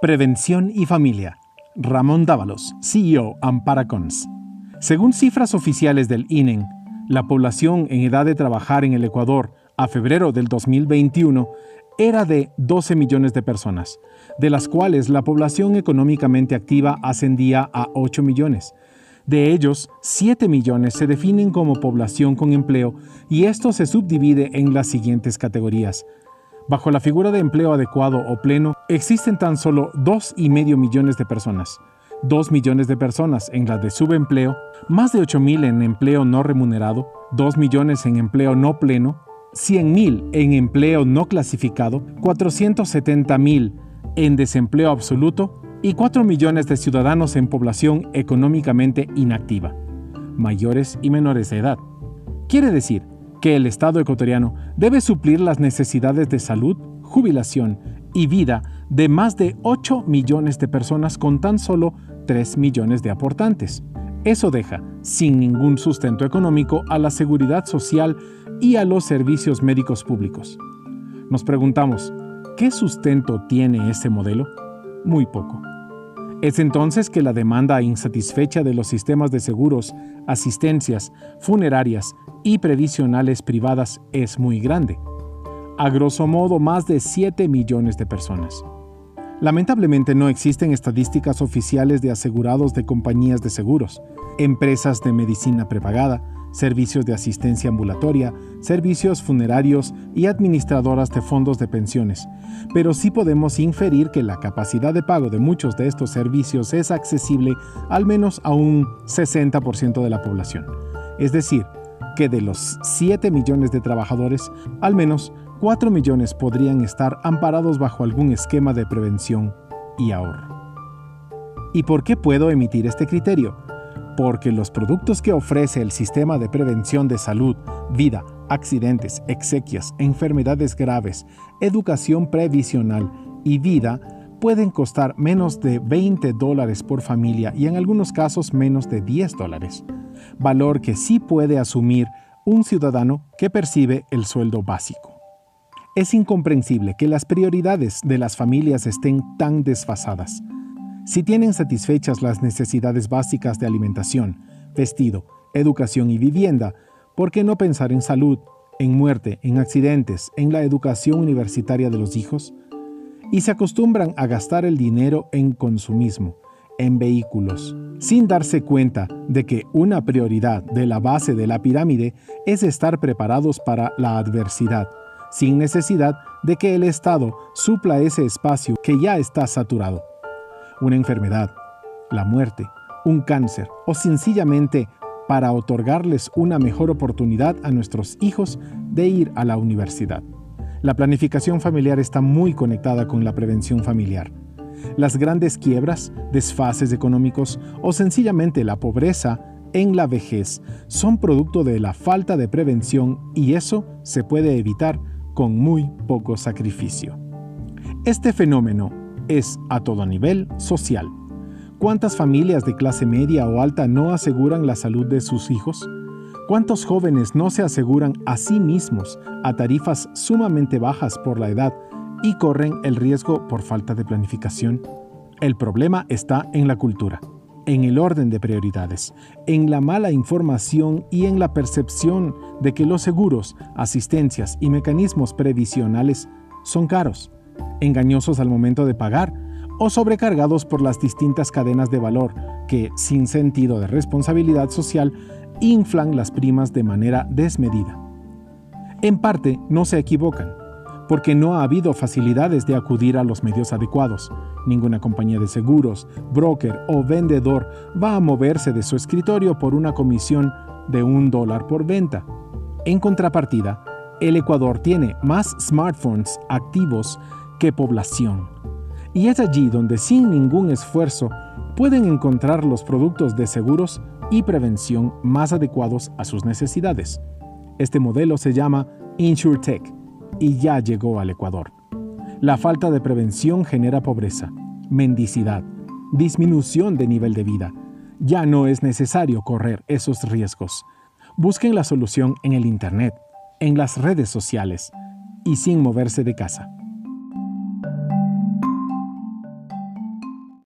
Prevención y Familia. Ramón Dávalos, CEO Amparacons. Según cifras oficiales del INEN, la población en edad de trabajar en el Ecuador a febrero del 2021 era de 12 millones de personas, de las cuales la población económicamente activa ascendía a 8 millones. De ellos, 7 millones se definen como población con empleo y esto se subdivide en las siguientes categorías. Bajo la figura de empleo adecuado o pleno, existen tan solo 2,5 millones de personas. 2 millones de personas en la de subempleo, más de 8 mil en empleo no remunerado, 2 millones en empleo no pleno, 100.000 en empleo no clasificado, 470.000 en desempleo absoluto y 4 millones de ciudadanos en población económicamente inactiva, mayores y menores de edad. Quiere decir que el Estado ecuatoriano debe suplir las necesidades de salud, jubilación y vida de más de 8 millones de personas con tan solo 3 millones de aportantes. Eso deja sin ningún sustento económico a la seguridad social y a los servicios médicos públicos. Nos preguntamos, ¿qué sustento tiene ese modelo? Muy poco. Es entonces que la demanda insatisfecha de los sistemas de seguros, asistencias, funerarias y previsionales privadas es muy grande. A grosso modo, más de 7 millones de personas. Lamentablemente no existen estadísticas oficiales de asegurados de compañías de seguros, empresas de medicina prepagada, servicios de asistencia ambulatoria, servicios funerarios y administradoras de fondos de pensiones, pero sí podemos inferir que la capacidad de pago de muchos de estos servicios es accesible al menos a un 60% de la población. Es decir, que de los 7 millones de trabajadores, al menos 4 millones podrían estar amparados bajo algún esquema de prevención y ahorro. ¿Y por qué puedo emitir este criterio? Porque los productos que ofrece el sistema de prevención de salud, vida, accidentes, exequias, enfermedades graves, educación previsional y vida pueden costar menos de 20 dólares por familia y en algunos casos menos de 10 dólares, valor que sí puede asumir un ciudadano que percibe el sueldo básico. Es incomprensible que las prioridades de las familias estén tan desfasadas. Si tienen satisfechas las necesidades básicas de alimentación, vestido, educación y vivienda, ¿por qué no pensar en salud, en muerte, en accidentes, en la educación universitaria de los hijos? Y se acostumbran a gastar el dinero en consumismo, en vehículos, sin darse cuenta de que una prioridad de la base de la pirámide es estar preparados para la adversidad, sin necesidad de que el Estado supla ese espacio que ya está saturado una enfermedad, la muerte, un cáncer o sencillamente para otorgarles una mejor oportunidad a nuestros hijos de ir a la universidad. La planificación familiar está muy conectada con la prevención familiar. Las grandes quiebras, desfases económicos o sencillamente la pobreza en la vejez son producto de la falta de prevención y eso se puede evitar con muy poco sacrificio. Este fenómeno es a todo nivel social. ¿Cuántas familias de clase media o alta no aseguran la salud de sus hijos? ¿Cuántos jóvenes no se aseguran a sí mismos a tarifas sumamente bajas por la edad y corren el riesgo por falta de planificación? El problema está en la cultura, en el orden de prioridades, en la mala información y en la percepción de que los seguros, asistencias y mecanismos previsionales son caros engañosos al momento de pagar o sobrecargados por las distintas cadenas de valor que, sin sentido de responsabilidad social, inflan las primas de manera desmedida. En parte, no se equivocan, porque no ha habido facilidades de acudir a los medios adecuados. Ninguna compañía de seguros, broker o vendedor va a moverse de su escritorio por una comisión de un dólar por venta. En contrapartida, el Ecuador tiene más smartphones activos que población. Y es allí donde sin ningún esfuerzo pueden encontrar los productos de seguros y prevención más adecuados a sus necesidades. Este modelo se llama InsurTech y ya llegó al Ecuador. La falta de prevención genera pobreza, mendicidad, disminución de nivel de vida. Ya no es necesario correr esos riesgos. Busquen la solución en el Internet, en las redes sociales y sin moverse de casa.